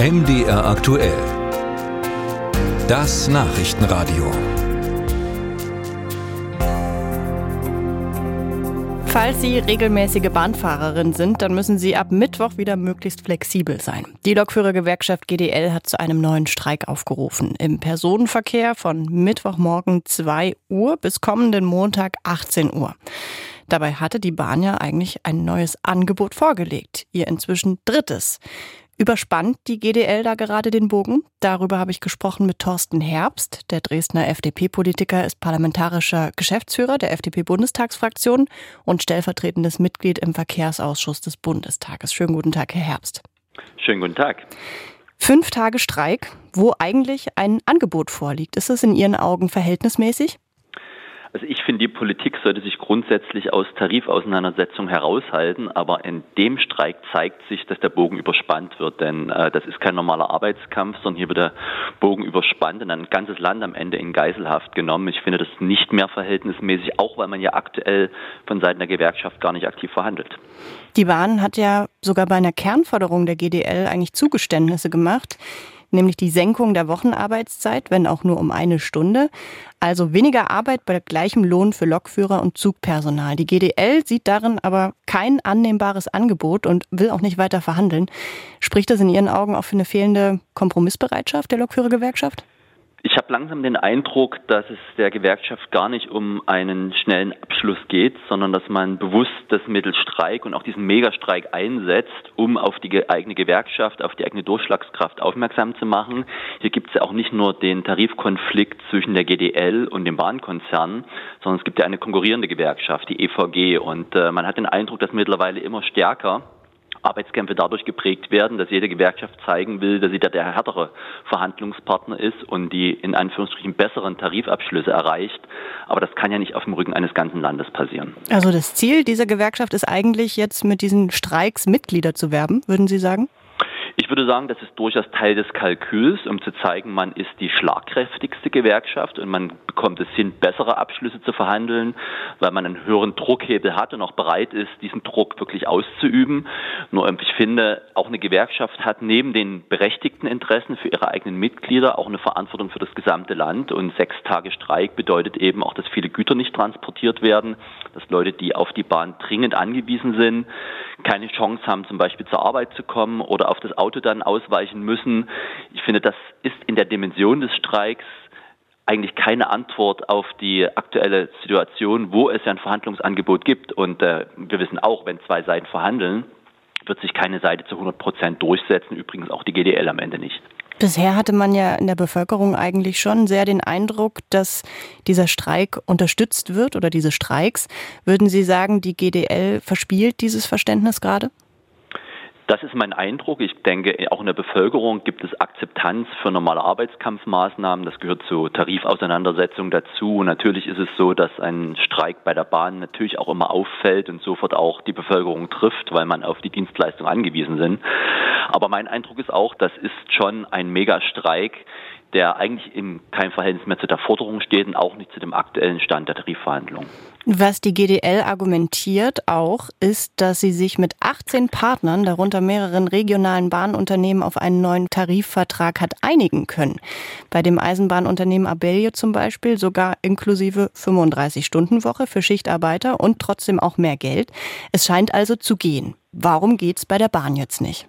MDR aktuell. Das Nachrichtenradio. Falls Sie regelmäßige Bahnfahrerin sind, dann müssen Sie ab Mittwoch wieder möglichst flexibel sein. Die Lokführergewerkschaft GDL hat zu einem neuen Streik aufgerufen. Im Personenverkehr von Mittwochmorgen 2 Uhr bis kommenden Montag 18 Uhr. Dabei hatte die Bahn ja eigentlich ein neues Angebot vorgelegt, ihr inzwischen drittes. Überspannt die GDL da gerade den Bogen? Darüber habe ich gesprochen mit Thorsten Herbst. Der Dresdner FDP-Politiker ist parlamentarischer Geschäftsführer der FDP-Bundestagsfraktion und stellvertretendes Mitglied im Verkehrsausschuss des Bundestages. Schönen guten Tag, Herr Herbst. Schönen guten Tag. Fünf Tage Streik, wo eigentlich ein Angebot vorliegt. Ist es in Ihren Augen verhältnismäßig? Also ich finde, die Politik sollte sich grundsätzlich aus Tarifauseinandersetzungen heraushalten, aber in dem Streik zeigt sich, dass der Bogen überspannt wird, denn äh, das ist kein normaler Arbeitskampf, sondern hier wird der Bogen überspannt und ein ganzes Land am Ende in Geiselhaft genommen. Ich finde das nicht mehr verhältnismäßig, auch weil man ja aktuell von Seiten der Gewerkschaft gar nicht aktiv verhandelt. Die Bahn hat ja sogar bei einer Kernforderung der GDL eigentlich Zugeständnisse gemacht nämlich die Senkung der Wochenarbeitszeit, wenn auch nur um eine Stunde. Also weniger Arbeit bei gleichem Lohn für Lokführer und Zugpersonal. Die GDL sieht darin aber kein annehmbares Angebot und will auch nicht weiter verhandeln. Spricht das in Ihren Augen auch für eine fehlende Kompromissbereitschaft der Lokführergewerkschaft? Ich habe langsam den Eindruck, dass es der Gewerkschaft gar nicht um einen schnellen Abschluss geht, sondern dass man bewusst das Mittel Streik und auch diesen Megastreik einsetzt, um auf die eigene Gewerkschaft, auf die eigene Durchschlagskraft aufmerksam zu machen. Hier gibt es ja auch nicht nur den Tarifkonflikt zwischen der GDL und dem Bahnkonzern, sondern es gibt ja eine konkurrierende Gewerkschaft, die EVG. Und äh, man hat den Eindruck, dass mittlerweile immer stärker Arbeitskämpfe dadurch geprägt werden, dass jede Gewerkschaft zeigen will, dass sie da der härtere Verhandlungspartner ist und die in Anführungsstrichen besseren Tarifabschlüsse erreicht. Aber das kann ja nicht auf dem Rücken eines ganzen Landes passieren. Also das Ziel dieser Gewerkschaft ist eigentlich jetzt mit diesen Streiks Mitglieder zu werben, würden Sie sagen? Ich würde sagen, das ist durchaus Teil des Kalküls, um zu zeigen, man ist die schlagkräftigste Gewerkschaft und man bekommt es hin, bessere Abschlüsse zu verhandeln, weil man einen höheren Druckhebel hat und auch bereit ist, diesen Druck wirklich auszuüben. Nur ich finde, auch eine Gewerkschaft hat neben den berechtigten Interessen für ihre eigenen Mitglieder auch eine Verantwortung für das gesamte Land und sechs Tage Streik bedeutet eben auch, dass viele Güter nicht transportiert werden, dass Leute, die auf die Bahn dringend angewiesen sind, keine Chance haben, zum Beispiel zur Arbeit zu kommen oder auf das Auto Auto dann ausweichen müssen. Ich finde, das ist in der Dimension des Streiks eigentlich keine Antwort auf die aktuelle Situation, wo es ja ein Verhandlungsangebot gibt. Und äh, wir wissen auch, wenn zwei Seiten verhandeln, wird sich keine Seite zu 100 Prozent durchsetzen, übrigens auch die GDL am Ende nicht. Bisher hatte man ja in der Bevölkerung eigentlich schon sehr den Eindruck, dass dieser Streik unterstützt wird oder diese Streiks. Würden Sie sagen, die GDL verspielt dieses Verständnis gerade? Das ist mein Eindruck. Ich denke, auch in der Bevölkerung gibt es Akzeptanz für normale Arbeitskampfmaßnahmen. Das gehört zur Tarifauseinandersetzung dazu. Und natürlich ist es so, dass ein Streik bei der Bahn natürlich auch immer auffällt und sofort auch die Bevölkerung trifft, weil man auf die Dienstleistung angewiesen sind. Aber mein Eindruck ist auch, das ist schon ein Megastreik, der eigentlich in keinem Verhältnis mehr zu der Forderung steht und auch nicht zu dem aktuellen Stand der Tarifverhandlungen. Was die GDL argumentiert auch, ist, dass sie sich mit 18 Partnern, darunter mehreren regionalen Bahnunternehmen, auf einen neuen Tarifvertrag hat einigen können. Bei dem Eisenbahnunternehmen Abellio zum Beispiel sogar inklusive 35-Stunden-Woche für Schichtarbeiter und trotzdem auch mehr Geld. Es scheint also zu gehen. Warum geht's bei der Bahn jetzt nicht?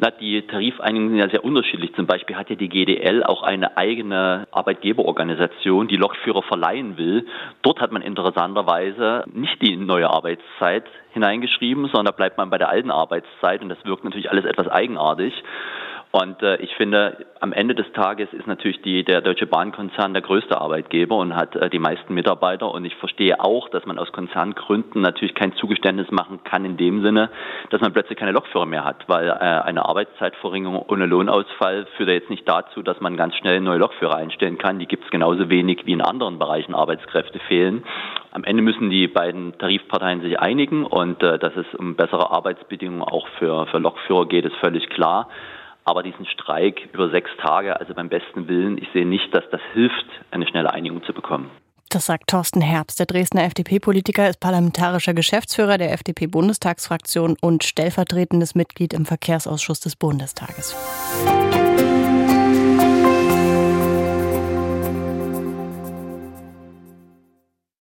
Na, die Tarifeinigungen sind ja sehr unterschiedlich. Zum Beispiel hat ja die GDL auch eine eigene Arbeitgeberorganisation, die Lokführer verleihen will. Dort hat man interessanterweise nicht die neue Arbeitszeit hineingeschrieben, sondern da bleibt man bei der alten Arbeitszeit und das wirkt natürlich alles etwas eigenartig. Und äh, ich finde, am Ende des Tages ist natürlich die, der Deutsche Bahnkonzern der größte Arbeitgeber und hat äh, die meisten Mitarbeiter. Und ich verstehe auch, dass man aus Konzerngründen natürlich kein Zugeständnis machen kann in dem Sinne, dass man plötzlich keine Lokführer mehr hat, weil äh, eine Arbeitszeitverringerung ohne Lohnausfall führt ja jetzt nicht dazu, dass man ganz schnell neue Lokführer einstellen kann. Die gibt es genauso wenig wie in anderen Bereichen Arbeitskräfte fehlen. Am Ende müssen die beiden Tarifparteien sich einigen und äh, dass es um bessere Arbeitsbedingungen auch für, für Lokführer geht, ist völlig klar. Aber diesen Streik über sechs Tage, also beim besten Willen, ich sehe nicht, dass das hilft, eine schnelle Einigung zu bekommen. Das sagt Thorsten Herbst. Der Dresdner FDP-Politiker ist parlamentarischer Geschäftsführer der FDP-Bundestagsfraktion und stellvertretendes Mitglied im Verkehrsausschuss des Bundestages. Musik